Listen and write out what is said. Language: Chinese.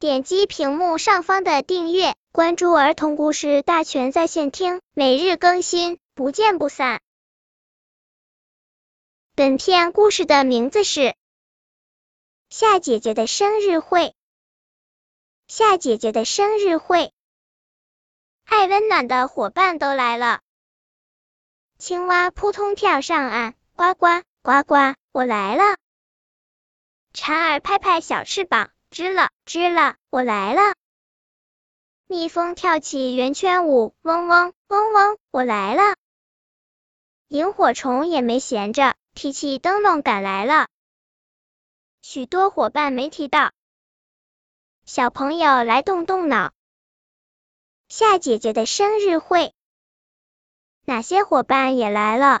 点击屏幕上方的订阅，关注儿童故事大全在线听，每日更新，不见不散。本片故事的名字是夏姐姐的生日会。夏姐姐的生日会，爱温暖的伙伴都来了。青蛙扑通跳上岸，呱呱呱呱，我来了。蝉儿拍拍小翅膀，知了知了，我来了。蜜蜂跳起圆圈舞，嗡嗡嗡嗡，我来了。萤火虫也没闲着，提起灯笼赶来了。许多伙伴没提到，小朋友来动动脑。夏姐姐的生日会，哪些伙伴也来了？